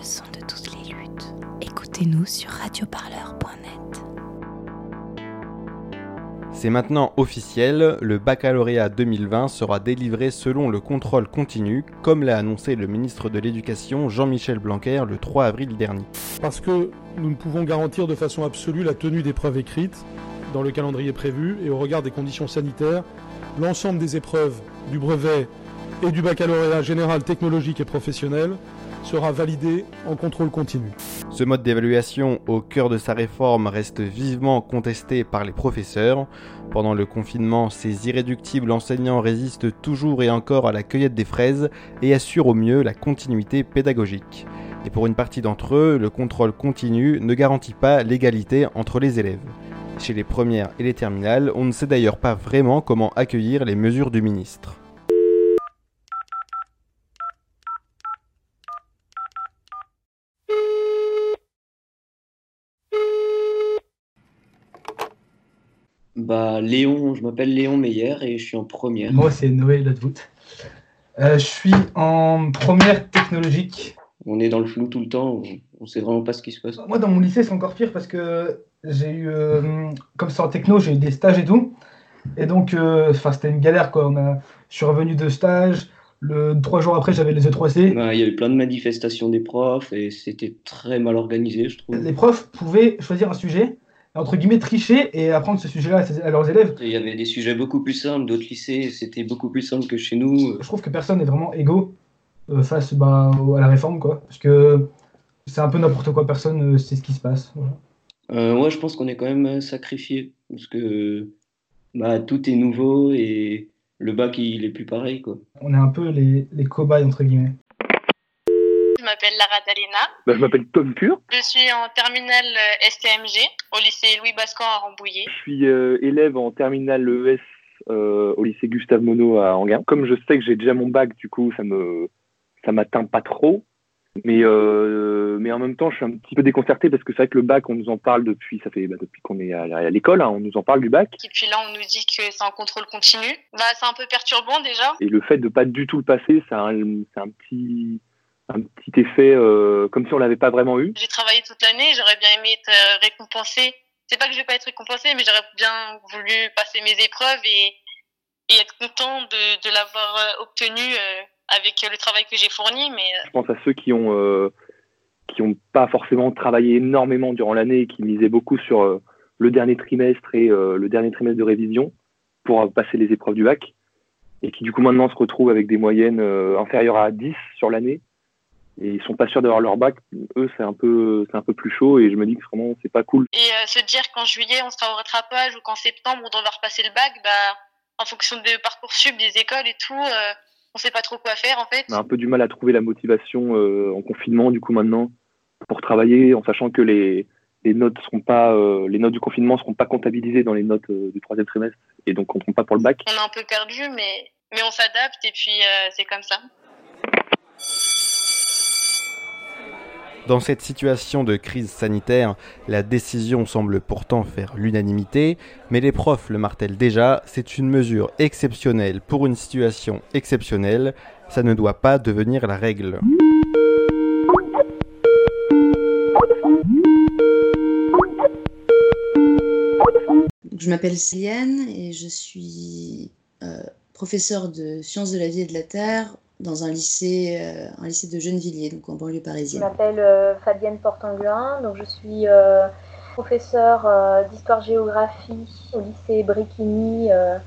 le son de toutes les luttes. Écoutez-nous sur radioparleur.net. C'est maintenant officiel, le baccalauréat 2020 sera délivré selon le contrôle continu, comme l'a annoncé le ministre de l'Éducation Jean-Michel Blanquer le 3 avril dernier. Parce que nous ne pouvons garantir de façon absolue la tenue des preuves écrites dans le calendrier prévu et au regard des conditions sanitaires, l'ensemble des épreuves du brevet et du baccalauréat général technologique et professionnel sera validé en contrôle continu. Ce mode d'évaluation au cœur de sa réforme reste vivement contesté par les professeurs. Pendant le confinement, ces irréductibles enseignants résistent toujours et encore à la cueillette des fraises et assurent au mieux la continuité pédagogique. Et pour une partie d'entre eux, le contrôle continu ne garantit pas l'égalité entre les élèves. Chez les premières et les terminales, on ne sait d'ailleurs pas vraiment comment accueillir les mesures du ministre. Bah, Léon, je m'appelle Léon Meyer et je suis en première. Moi, c'est Noé Lotvoot. Euh, je suis en première technologique. On est dans le flou tout le temps, on ne sait vraiment pas ce qui se passe. Moi, dans mon lycée, c'est encore pire parce que j'ai eu, euh, comme c'est en techno, j'ai eu des stages et tout. Et donc, euh, c'était une galère, quoi. On a, je suis revenu de stage. Le, trois jours après, j'avais les E3C. Bah, Il y a eu plein de manifestations des profs et c'était très mal organisé, je trouve. Les profs pouvaient choisir un sujet, entre guillemets, tricher et apprendre ce sujet-là à, leurs élèves. Il y avait des sujets beaucoup plus simples, d'autres lycées, c'était beaucoup plus simple que chez nous. Je trouve que personne n'est vraiment égaux euh, face bah, au- à la réforme, quoi. Parce que c'est un peu n'importe quoi, personne ne sait ce qui se passe. Voilà. Euh, ouais, je pense qu'on est quand même sacrifié parce que bah, tout est nouveau et le bac il est plus pareil quoi. On est un peu les, les cobayes, entre guillemets. Je m'appelle Lara Dalena. Bah, je m'appelle Tom Pur, Je suis en terminale euh, STMG au lycée Louis Bascan à Rambouillet. je suis euh, élève en terminale ES euh, au lycée Gustave Monod à Anguin. Comme je sais que j'ai déjà mon bac, du coup, ça me ça m'atteint pas trop. Mais, euh, mais en même temps, je suis un petit peu déconcerté parce que c'est vrai que le bac, on nous en parle depuis, ça fait bah, depuis qu'on est à, à l'école, hein, on nous en parle du bac. Et puis là, on nous dit que c'est en contrôle continu. Bah, c'est un peu perturbant déjà. Et le fait de pas du tout le passer, a un, c'est un petit un petit effet euh, comme si on l'avait pas vraiment eu. J'ai travaillé toute l'année, j'aurais bien aimé être euh, récompensée. C'est pas que je vais pas être récompensée, mais j'aurais bien voulu passer mes épreuves et, et être content de, de l'avoir euh, obtenu euh, avec le travail que j'ai fourni. Mais euh, Je pense à ceux qui ont qui ont pas forcément travaillé énormément durant l'année et qui misaient beaucoup sur le dernier trimestre et le dernier trimestre de révision pour passer les épreuves du bac et qui du coup maintenant se retrouvent avec des moyennes inférieures à 10 sur l'année et ils sont pas sûrs d'avoir leur bac. Eux c'est un peu c'est un peu plus chaud et je me dis que vraiment c'est pas cool. et euh, se dire qu'en juillet on sera au rattrapage ou qu'en septembre on devra repasser le bac, bah en fonction de parcoursup, des écoles et tout, euh, on sait pas trop quoi faire en fait. On a un peu du mal à trouver la motivation euh, en confinement du coup maintenant pour travailler en sachant que les les notes seront pas euh, les notes du confinement seront pas comptabilisées dans les notes du troisième trimestre et donc compteront pas pour le bac. On est un peu perdu, mais mais on s'adapte et puis c'est comme ça. Dans cette situation de crise sanitaire, la décision semble pourtant faire l'unanimité, mais les profs le martèlent déjà, c'est une mesure exceptionnelle pour une situation exceptionnelle, ça ne doit pas devenir la règle. Je m'appelle Céliane et je suis euh, professeure de sciences de la vie et de la terre dans un lycée, euh, un lycée de Gennevilliers, donc en banlieue Je parisienne. m'appelle euh, Fabienne Portanguin, donc je suis euh, professeure d'histoire-géographie au lycée euh,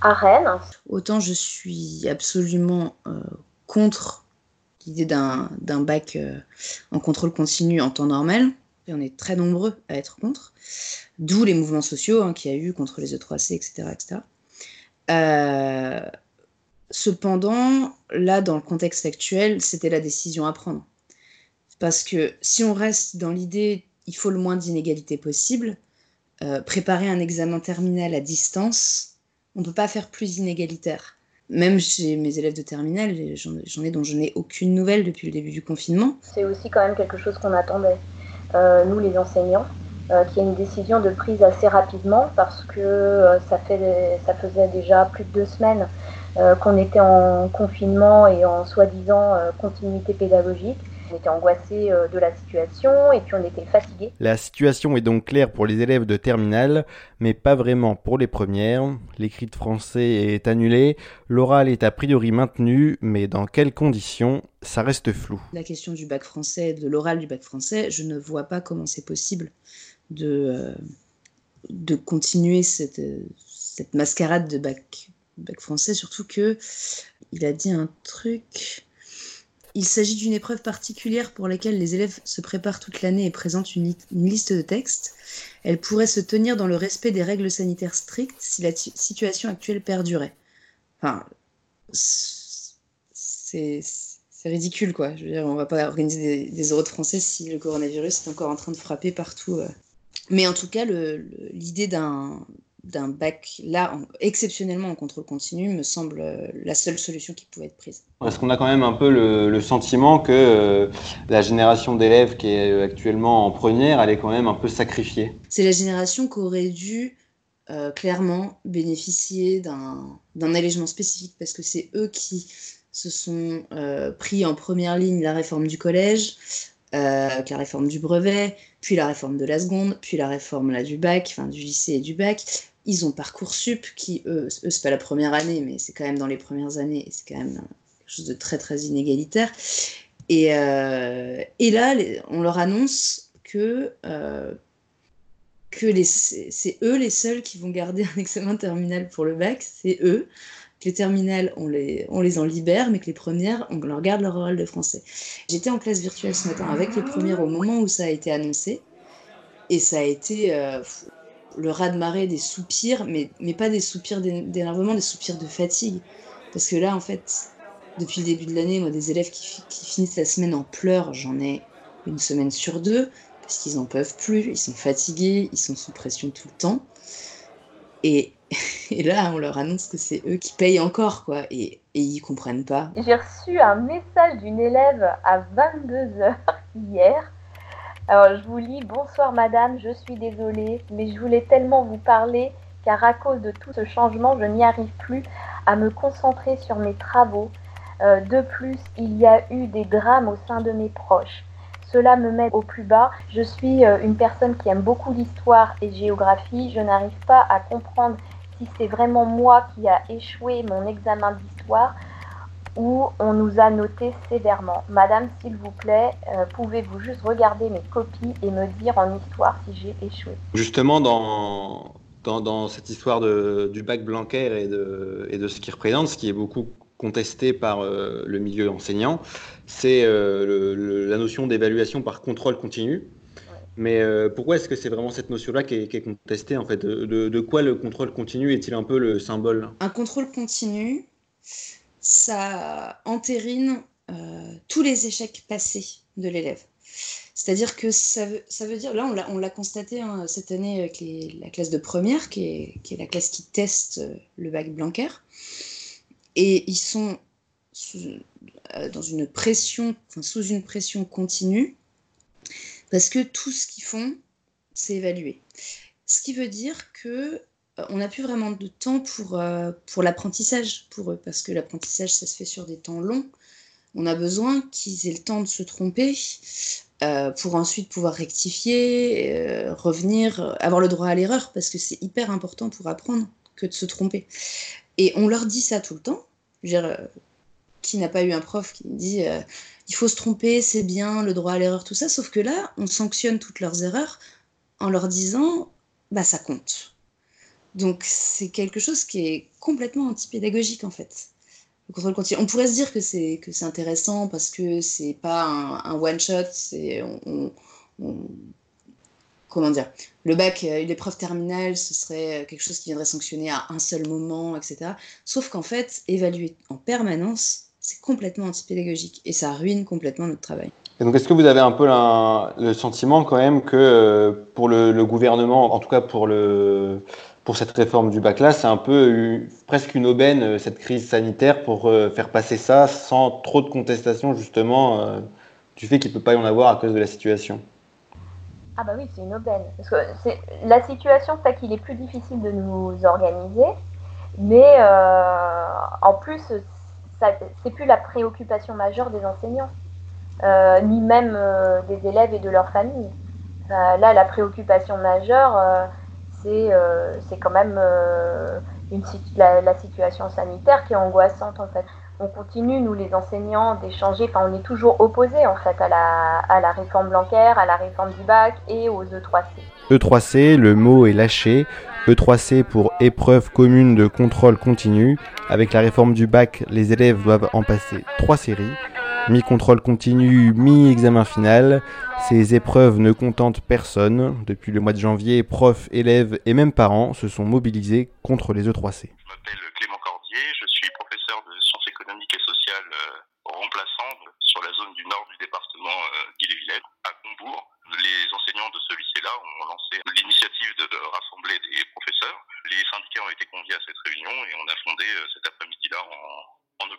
à Rennes. Autant je suis absolument contre l'idée d'un bac en contrôle continu en temps normal, et on est très nombreux à être contre, d'où les mouvements sociaux hein, qu'il y a eu contre les E3C, etc. etc. Cependant, là, dans le contexte actuel, c'était la décision à prendre. Parce que si on reste dans l'idée, il faut le moins d'inégalités possible, euh, préparer un examen terminal à distance, on ne peut pas faire plus inégalitaire. Même chez mes élèves de terminale, j'en ai dont je n'ai aucune nouvelle depuis le début du confinement. C'est aussi quand même quelque chose qu'on attendait, euh, nous les enseignants, euh, qu'il y ait une décision de prise assez rapidement parce que euh, ça, fait, ça faisait déjà plus de deux semaines qu'on était en confinement et en soi-disant euh, continuité pédagogique On était angoissés euh, de la situation et puis on était fatigués. La situation est donc claire pour les élèves de terminale, mais pas vraiment pour les premières. L'écrit de français est annulé, l'oral est a priori maintenu, mais dans quelles conditions ça reste flou. La question du bac français, de l'oral du bac français, je ne vois pas comment c'est possible de, euh, de continuer cette, cette mascarade de bac, bac français, surtout que il a dit un truc. Il s'agit d'une épreuve particulière pour laquelle les élèves se préparent toute l'année et présentent une, liste de textes. Elle pourrait se tenir dans le respect des règles sanitaires strictes si la situation actuelle perdurait. Enfin, c'est ridicule, quoi. Je veux dire, on va pas organiser des, des euros de français si le coronavirus est encore en train de frapper partout. Euh. Mais en tout cas, l'idée d'un d'un bac là, en, exceptionnellement en contrôle continu, me semble euh, la seule solution qui pouvait être prise. Parce qu'on a quand même un peu le, le sentiment que euh, la génération d'élèves qui est actuellement en première, elle est quand même un peu sacrifiée. C'est la génération qui aurait dû euh, clairement bénéficier d'un allègement spécifique parce que c'est eux qui se sont euh, pris en première ligne la réforme du collège, euh, la réforme du brevet, puis la réforme de la seconde, puis la réforme là, du bac, enfin du lycée et du bac. Ils ont Parcoursup, qui, eux, eux c'est pas la première année, mais c'est quand même dans les premières années, et c'est quand même quelque chose de très, très inégalitaire. Et, euh, et là, on leur annonce que, euh, que c'est eux les seuls qui vont garder un examen terminal pour le bac, c'est eux. Que les terminales, on les, on les en libère, mais que les premières, on leur garde leur oral de français. J'étais en classe virtuelle ce matin avec les premières au moment où ça a été annoncé, et ça a été... Euh, le raz-de-marée des soupirs, mais, mais pas des soupirs d'énervement, des soupirs de fatigue. Parce que là, en fait, depuis le début de l'année, moi, des élèves qui, finissent la semaine en pleurs, j'en ai une semaine sur deux, parce qu'ils n'en peuvent plus, ils sont fatigués, ils sont sous pression tout le temps. Et, et là, on leur annonce que c'est eux qui payent encore, quoi, et, et ils comprennent pas. J'ai reçu un message d'une élève à 22h hier alors je vous lis Bonsoir madame, je suis désolée, mais je voulais tellement vous parler car à cause de tout ce changement, je n'y arrive plus à me concentrer sur mes travaux. Euh, de plus, il y a eu des drames au sein de mes proches. Cela me met au plus bas. Je suis euh, une personne qui aime beaucoup l'histoire et géographie. Je n'arrive pas à comprendre si c'est vraiment moi qui a échoué mon examen d'histoire où on nous a noté sévèrement. Madame, s'il vous plaît, euh, pouvez-vous juste regarder mes copies et me dire en histoire si j'ai échoué Justement, dans, dans, dans, cette histoire de, du bac Blanquer et de, et de ce qu'il représente, ce qui est beaucoup contesté par euh, le milieu enseignant, c'est euh, la notion d'évaluation par contrôle continu. Mais euh, pourquoi est-ce que c'est vraiment cette notion-là qui, est, qui est contestée en fait? De, de, de quoi le contrôle continu est-il un peu le symbole? Un contrôle continu, ça entérine euh, tous les échecs passés de l'élève. C'est-à-dire que ça veut, ça veut, dire, là on l'a constaté hein, cette année avec la classe de première, qui est, qui est, la classe qui teste le bac Blanquer, et ils sont sous, euh, dans une pression, sous une pression continue, parce que tout ce qu'ils font, c'est évaluer. Ce qui veut dire que on n'a plus vraiment de temps pour, euh, pour l'apprentissage pour eux, parce que l'apprentissage, ça se fait sur des temps longs. On a besoin qu'ils aient le temps de se tromper euh, pour ensuite pouvoir rectifier, euh, revenir, avoir le droit à l'erreur, parce que c'est hyper important pour apprendre que de se tromper. Et on leur dit ça tout le temps. Je veux euh, qui n'a pas eu un prof qui dit il faut se tromper, c'est bien, le droit à l'erreur, tout ça, sauf que là, on sanctionne toutes leurs erreurs en leur disant bah ça compte donc c'est quelque chose qui est complètement antipédagogique en fait. Le contrôle continu. On pourrait se dire que c'est que c'est intéressant parce que c'est pas un, one shot, c'est on, comment dire. Le bac, l'épreuve terminale, ce serait quelque chose qui viendrait sanctionner à un seul moment, etc. Sauf qu'en fait, évaluer en permanence, c'est complètement antipédagogique et ça ruine complètement notre travail. Est-ce que vous avez un peu le sentiment quand même que euh, pour le, gouvernement, en tout cas pour le pour cette réforme du bac là, c'est un peu eu, presque une aubaine euh, cette crise sanitaire pour euh, faire passer ça sans trop de contestation justement du fait qu'il peut pas y en avoir à cause de la situation? Ah bah oui, c'est une aubaine. Parce que la situation fait qu'il est plus difficile de nous organiser, mais en plus, c'est plus la préoccupation majeure des enseignants. Euh, ni même euh, des élèves et de leurs familles. là, la préoccupation majeure, euh, c'est quand même une, la, la, situation sanitaire qui est angoissante en fait. On continue, nous les enseignants, d'échanger, enfin on est toujours opposés en fait à la, à la réforme bancaire, à la réforme du bac et aux E3C. E3C, le mot est lâché. E3C pour épreuve commune de contrôle continu. Avec la réforme du bac, les élèves doivent en passer trois séries mi-contrôle continu, mi-examen final. Ces épreuves ne contentent personne. Depuis le mois de janvier, profs, élèves et même parents se sont mobilisés contre les E3C. Je m'appelle Clément Cordier, je suis professeur de sciences économiques et sociales euh, remplaçant sur la zone du nord du département euh, d'Ille-et-Vilaine, à Combourg. Les enseignants de ce lycée-là ont lancé l'initiative de, rassembler des professeurs. Les syndicats ont été conviés à cette réunion et on a fondé euh, cet après-midi-là en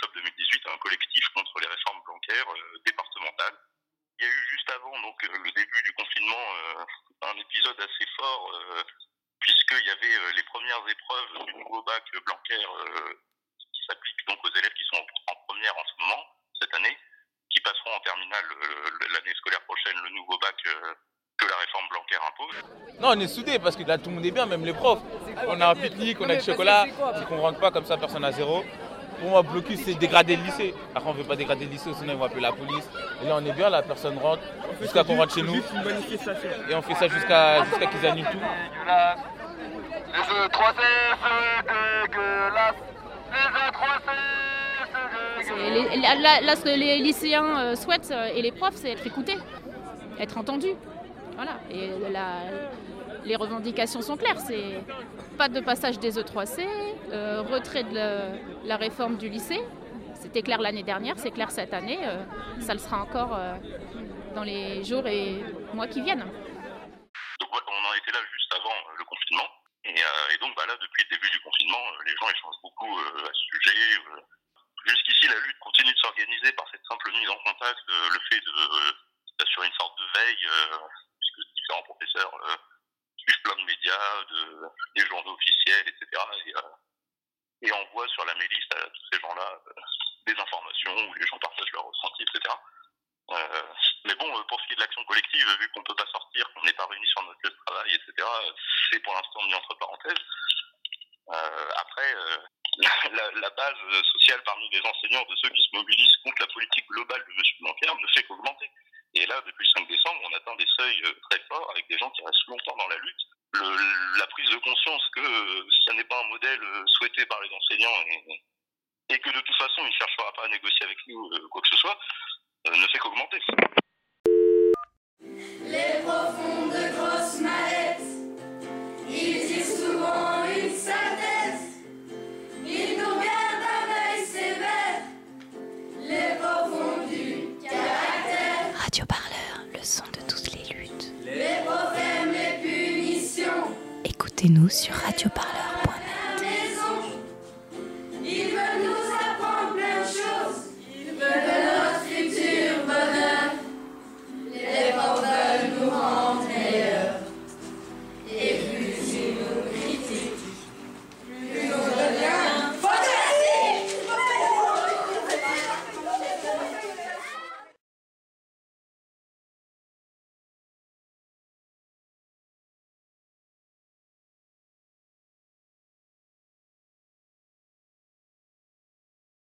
octobre 2018 un collectif contre les réformes bancaires euh, départementales. Il y a eu juste avant donc euh, le début du confinement euh, un épisode assez fort puisqu'il y avait les premières épreuves du nouveau bac bancaire qui s'applique donc aux élèves qui sont en première en ce moment cette année, qui passeront en terminale l'année scolaire prochaine le nouveau bac que la réforme bancaire impose. Non, on est soudés parce que là tout le monde est bien, même les profs. On a un pique-nique, on a du chocolat, c'est qu'on rentre pas comme ça, personne à zéro. Pour moi, blocus, c'est dégrader le lycée. Après, on ne veut pas dégrader le lycée, sinon ils vont appeler la police. Et là, on est bien, la personne rentre jusqu'à qu'on rentre chez nous. Et on fait ça jusqu'à jusqu'à qu'ils annulent tout. Les jeux 3C, c'est dégueulasse. Les 3C, Là, ce que les lycéens euh, souhaitent euh, et les profs, c'est être écoutés, être entendus. Voilà. Et la, les revendications sont claires. C'est pas de passage des E3C, euh, retrait de la, réforme du lycée. C'était clair l'année dernière, c'est clair cette année. Euh, ça le sera encore euh, dans les jours et mois qui viennent. On en était là juste avant le confinement. Et, donc bah, là, depuis le début du confinement, les gens échangent beaucoup à ce sujet. Jusqu'ici, la lutte continue de s'organiser par cette simple mise en contact, le fait d'assurer une sorte de veille, puisque différents professeurs plein de médias, de, des journaux officiels, etc. Et, euh, et envoient sur la mailiste à tous ces gens-là euh, des informations où les gens partagent leurs ressentis, etc. Euh, mais bon, pour ce qui est de l'action collective, vu qu'on ne peut pas sortir, qu'on n'est pas réunis sur notre lieu de travail, etc., c'est pour l'instant mis entre parenthèses. après, la, base sociale parmi les enseignants de ceux qui se mobilisent contre la politique globale de M. Blanquer ne fait qu'augmenter. Et là, depuis le 5 décembre, on atteint des seuils très forts avec des gens qui restent longtemps dans la lutte. Le, la prise de conscience que euh, ce n'est pas un modèle euh, souhaité par les enseignants et, et, que de toute façon, il ne cherchera pas à négocier avec nous quoi que ce soit, ne fait qu'augmenter. Sur Radio Parleur.